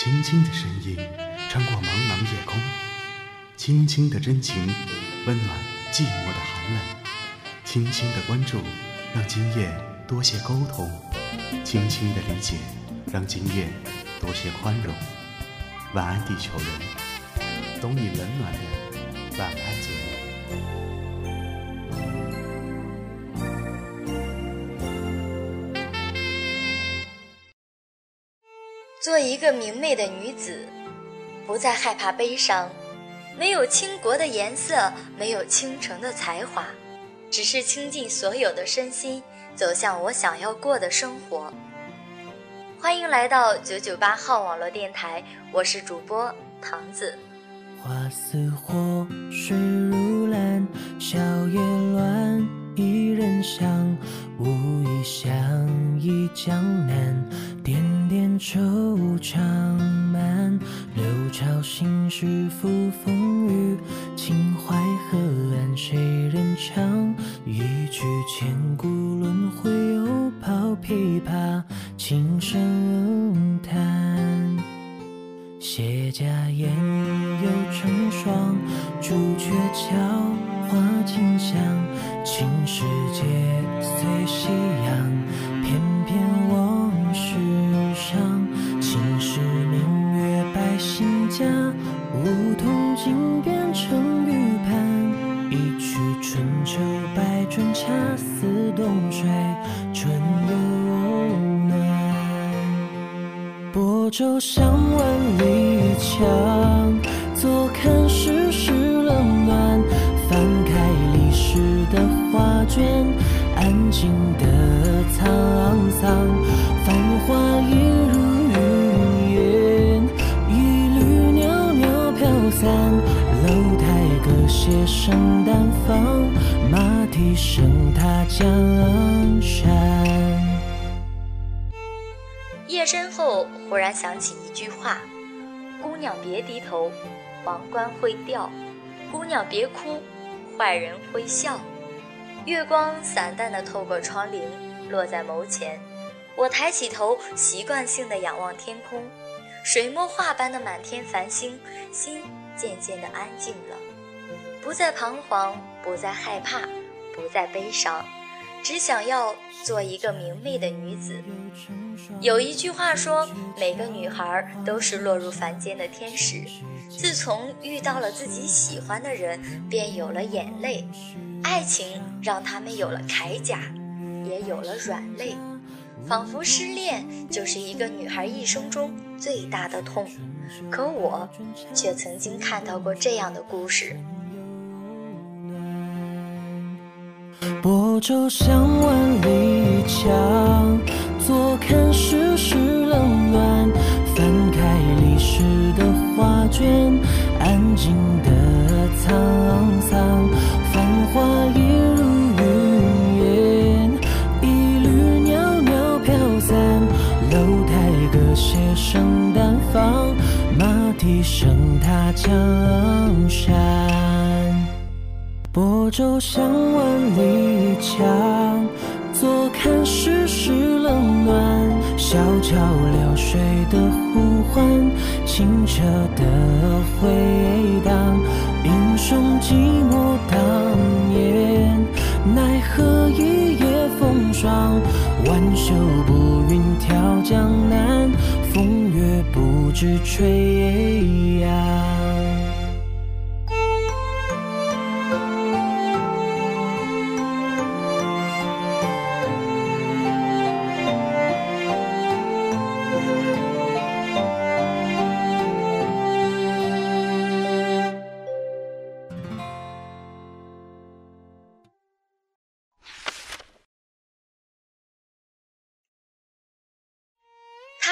轻轻的声音穿过茫茫夜空，轻轻的真情温暖寂寞的寒冷，轻轻的关注让今夜多些沟通，轻轻的理解让今夜多些宽容。晚安，地球人，懂你冷暖的晚安一个明媚的女子，不再害怕悲伤，没有倾国的颜色，没有倾城的才华，只是倾尽所有的身心，走向我想要过的生活。欢迎来到九九八号网络电台，我是主播唐子。花似火，水如蓝，小叶乱，一人香，无意相忆江南。点点愁心事付风雨，秦淮河岸谁人唱？一曲千古轮回，又抛琵琶，轻声叹。谢家烟又成霜，朱雀桥花清香，青石街随夕阳，偏偏往画卷，安静的沧桑，繁华一如。楼台歌榭声淡放，马蹄声踏江山。夜深后，忽然想起一句话：“姑娘别低头，王冠会掉；姑娘别哭，坏人会笑。”月光散淡的透过窗棂，落在眸前。我抬起头，习惯性的仰望天空，水墨画般的满天繁星，心。渐渐的安静了，不再彷徨，不再害怕，不再悲伤，只想要做一个明媚的女子。有一句话说，每个女孩都是落入凡间的天使。自从遇到了自己喜欢的人，便有了眼泪。爱情让他们有了铠甲，也有了软肋。仿佛失恋就是一个女孩一生中最大的痛。可我却曾经看到过这样的故事。薄舟向万里江，坐看世事冷暖。翻开历史的画卷，安静的沧桑，繁华一如云烟，一缕袅袅飘散。楼台歌榭声淡放。马蹄声踏江山，泊舟向万里江，坐看世事冷暖。小桥流水的呼唤，清澈的回荡。英雄寂寞当年，奈何一夜风霜。挽袖步云挑江南。风月不知吹呀。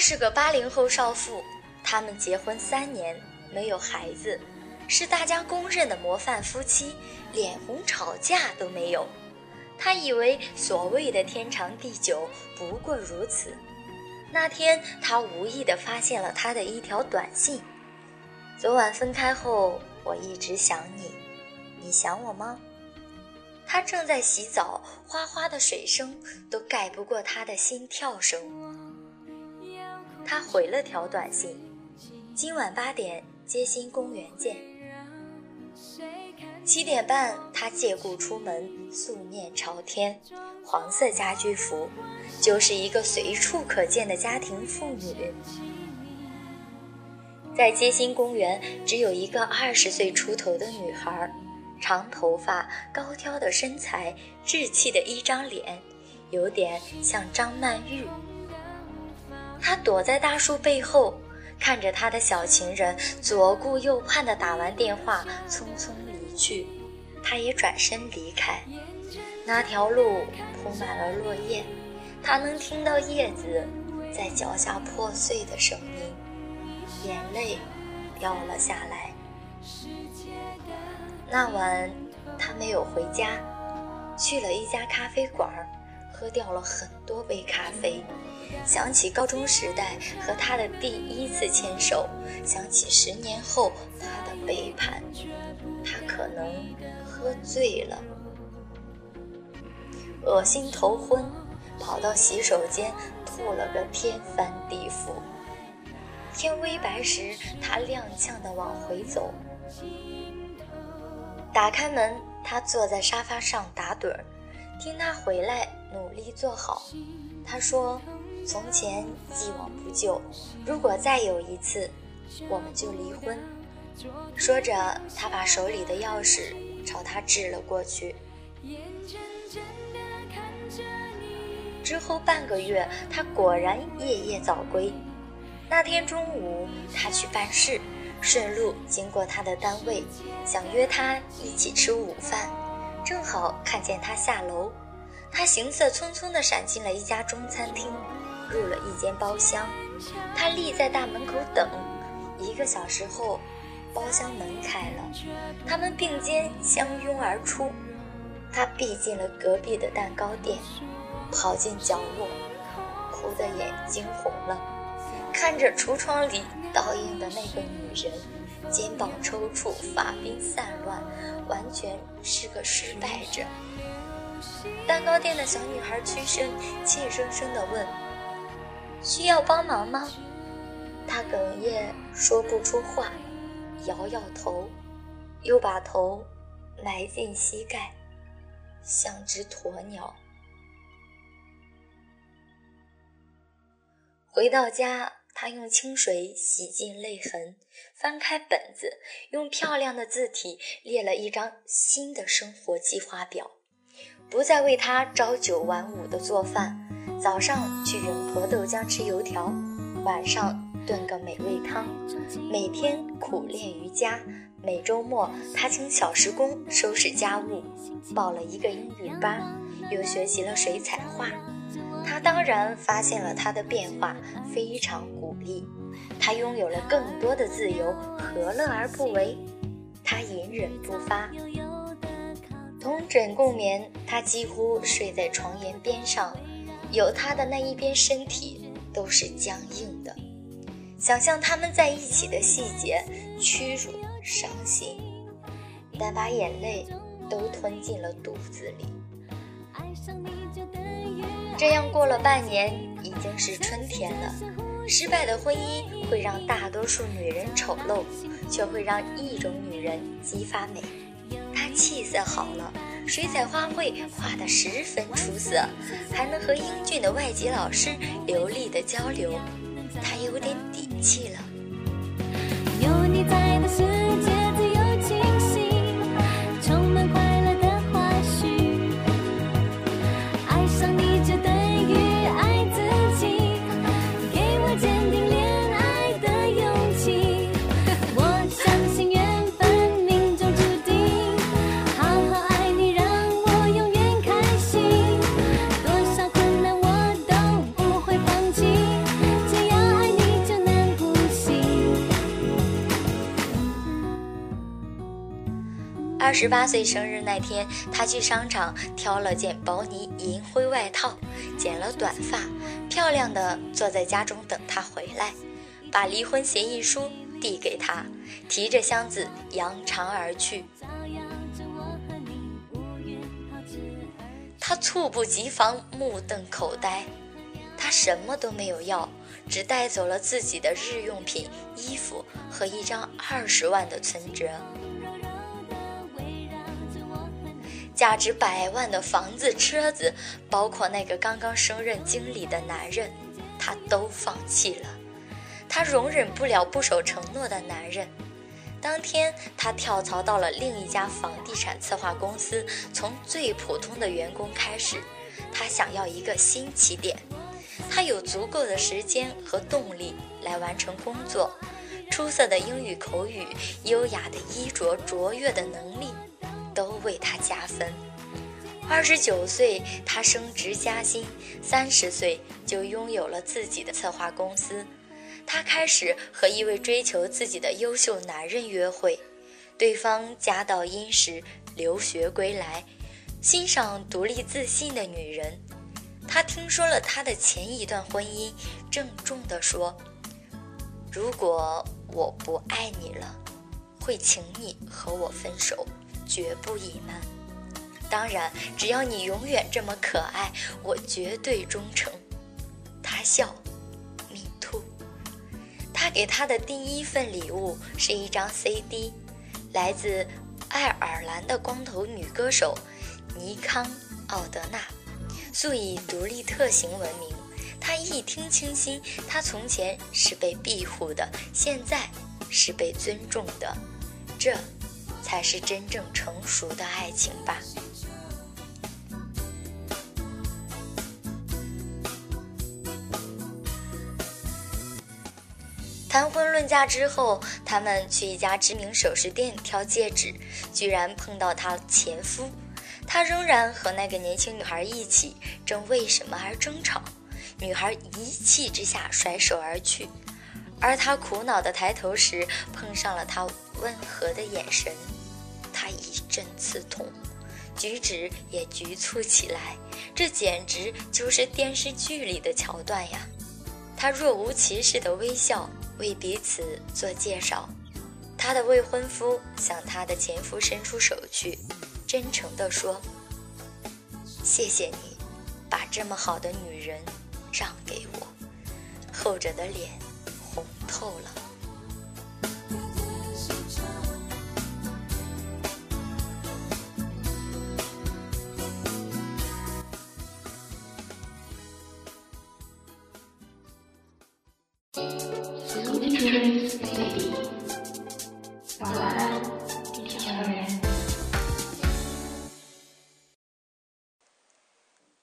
是个八零后少妇，他们结婚三年没有孩子，是大家公认的模范夫妻，脸红吵架都没有。他以为所谓的天长地久不过如此。那天，他无意地发现了他的一条短信：“昨晚分开后，我一直想你，你想我吗？”他正在洗澡，哗哗的水声都盖不过他的心跳声。他回了条短信：“今晚八点，街心公园见。七点半，他借故出门，素面朝天，黄色家居服，就是一个随处可见的家庭妇女。在街心公园，只有一个二十岁出头的女孩，长头发，高挑的身材，稚气的一张脸，有点像张曼玉。他躲在大树背后，看着他的小情人左顾右盼的打完电话，匆匆离去。他也转身离开。那条路铺满了落叶，他能听到叶子在脚下破碎的声音。眼泪掉了下来。那晚，他没有回家，去了一家咖啡馆，喝掉了很多杯咖啡。想起高中时代和他的第一次牵手，想起十年后他的背叛，他可能喝醉了，恶心头昏，跑到洗手间吐了个天翻地覆。天微白时，他踉跄地往回走。打开门，他坐在沙发上打盹儿，听他回来，努力坐好。他说：“从前既往不咎，如果再有一次，我们就离婚。”说着，他把手里的钥匙朝他掷了过去。之后半个月，他果然夜夜早归。那天中午，他去办事，顺路经过他的单位，想约他一起吃午饭，正好看见他下楼。他行色匆匆地闪进了一家中餐厅，入了一间包厢。他立在大门口等，一个小时后，包厢门开了，他们并肩相拥而出。他避进了隔壁的蛋糕店，跑进角落，哭得眼睛红了。看着橱窗里倒映的那个女人，肩膀抽搐，发鬓散乱，完全是个失败者。蛋糕店的小女孩屈身，怯生生地问：“需要帮忙吗？”他哽咽说不出话，摇摇头，又把头埋进膝盖，像只鸵鸟。回到家。他用清水洗净泪痕，翻开本子，用漂亮的字体列了一张新的生活计划表。不再为他朝九晚五的做饭，早上去永和豆浆吃油条，晚上炖个美味汤。每天苦练瑜伽，每周末他请小时工收拾家务，报了一个英语班，又学习了水彩画。他当然发现了他的变化，非常鼓励。他拥有了更多的自由，何乐而不为？他隐忍不发，同枕共眠。他几乎睡在床沿边上，有他的那一边身体都是僵硬的。想象他们在一起的细节，屈辱伤心，但把眼泪都吞进了肚子里。这样过了半年，已经是春天了。失败的婚姻会让大多数女人丑陋，却会让一种女人激发美。她气色好了，水彩花卉画得十分出色，还能和英俊的外籍老师流利的交流。他有点底气了。有你在的十八岁生日那天，他去商场挑了件薄呢银灰外套，剪了短发，漂亮的坐在家中等他回来，把离婚协议书递给他，提着箱子扬长而去。他猝不及防，目瞪口呆，他什么都没有要，只带走了自己的日用品、衣服和一张二十万的存折。价值百万的房子、车子，包括那个刚刚升任经理的男人，他都放弃了。他容忍不了不守承诺的男人。当天，他跳槽到了另一家房地产策划公司，从最普通的员工开始。他想要一个新起点。他有足够的时间和动力来完成工作。出色的英语口语、优雅的衣着、卓越的能力。都为他加分。二十九岁，他升职加薪；三十岁就拥有了自己的策划公司。他开始和一位追求自己的优秀男人约会，对方家道殷实，留学归来，欣赏独立自信的女人。他听说了他的前一段婚姻，郑重地说：“如果我不爱你了，会请你和我分手。”绝不隐瞒。当然，只要你永远这么可爱，我绝对忠诚。他笑，me too。他给他的第一份礼物是一张 CD，来自爱尔兰的光头女歌手尼康·奥德纳，素以独立特行闻名。他一听倾心，他从前是被庇护的，现在是被尊重的。这。才是真正成熟的爱情吧。谈婚论嫁之后，他们去一家知名首饰店挑戒指，居然碰到他前夫。他仍然和那个年轻女孩一起，正为什么而争吵。女孩一气之下甩手而去，而他苦恼的抬头时，碰上了他温和的眼神。他一阵刺痛，举止也局促起来。这简直就是电视剧里的桥段呀！他若无其事的微笑，为彼此做介绍。他的未婚夫向他的前夫伸出手去，真诚地说：“谢谢你，把这么好的女人让给我。”后者的脸红透了。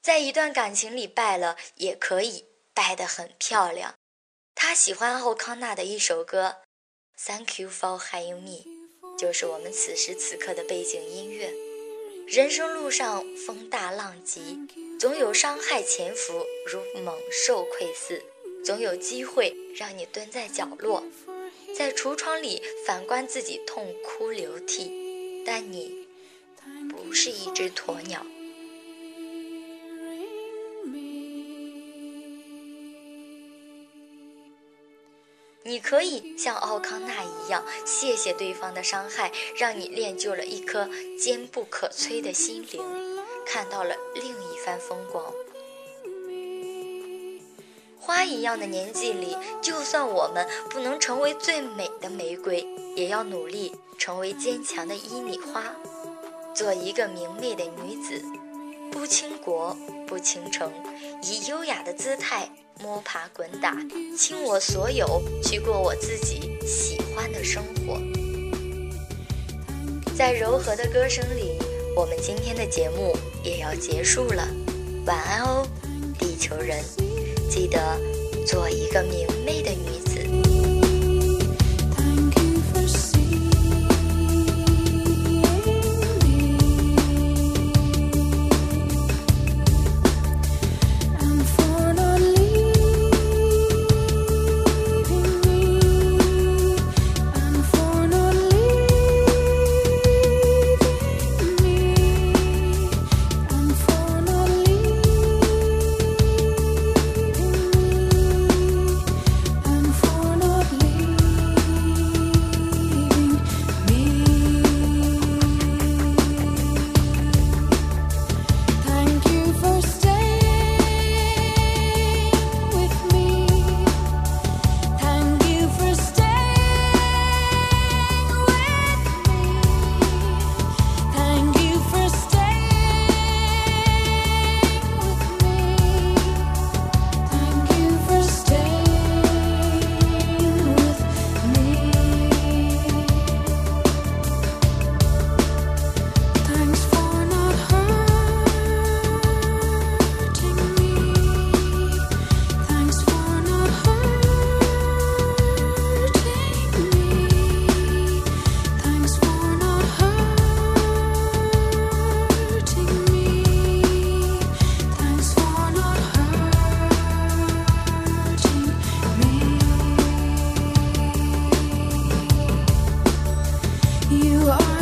在一段感情里败了，也可以败得很漂亮。他喜欢奥康纳的一首歌《Thank You for Having Me》，就是我们此时此刻的背景音乐。人生路上风大浪急，总有伤害潜伏，如猛兽窥伺，总有机会让你蹲在角落。在橱窗里反观自己痛哭流涕，但你不是一只鸵鸟。你可以像奥康纳一样，谢谢对方的伤害，让你练就了一颗坚不可摧的心灵，看到了另一番风光。花一样的年纪里，就算我们不能成为最美的玫瑰，也要努力成为坚强的伊米花，做一个明媚的女子，不倾国不倾城，以优雅的姿态摸爬滚打，倾我所有去过我自己喜欢的生活。在柔和的歌声里，我们今天的节目也要结束了，晚安哦，地球人。记得做一个明媚的女子。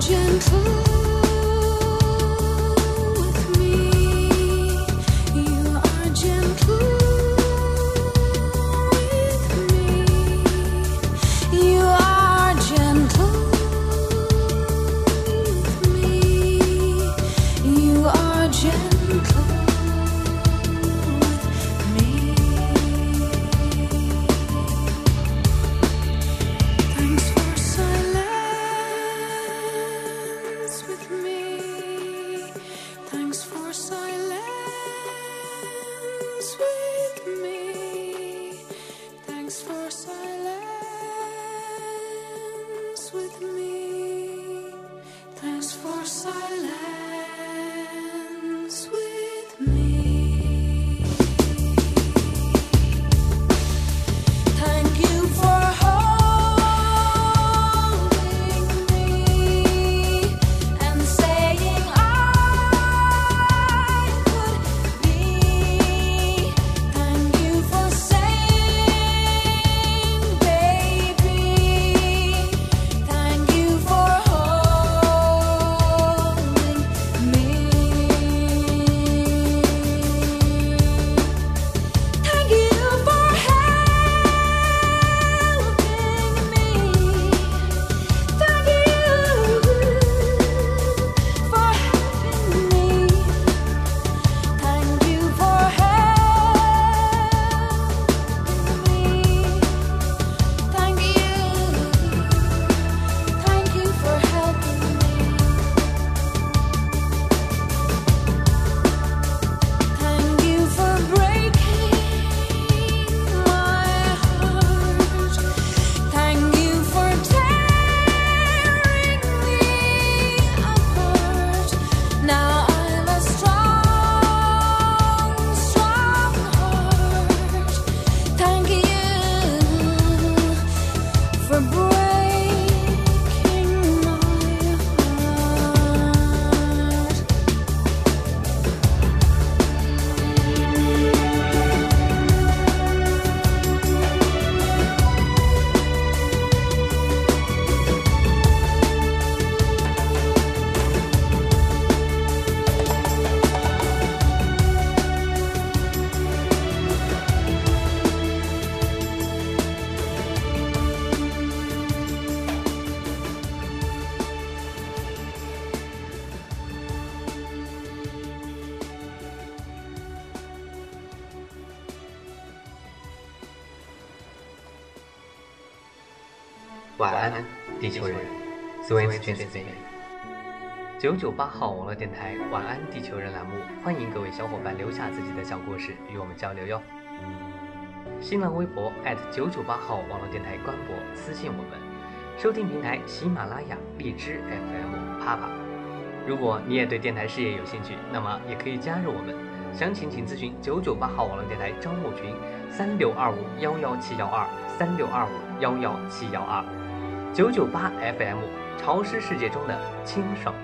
gentle. 晚 Swing Transmission。九九八号网络电台“晚安，地球人”栏目，欢迎各位小伙伴留下自己的小故事与我们交流哟。新浪微博九九八号网络电台官博私信我们，收听平台喜马拉雅、荔枝 FM、啪啪。如果你也对电台事业有兴趣，那么也可以加入我们。详情请咨询九九八号网络电台招募群：三六二五幺幺七幺二三六二五幺幺七幺二。九九八 FM，潮湿世界中的清爽。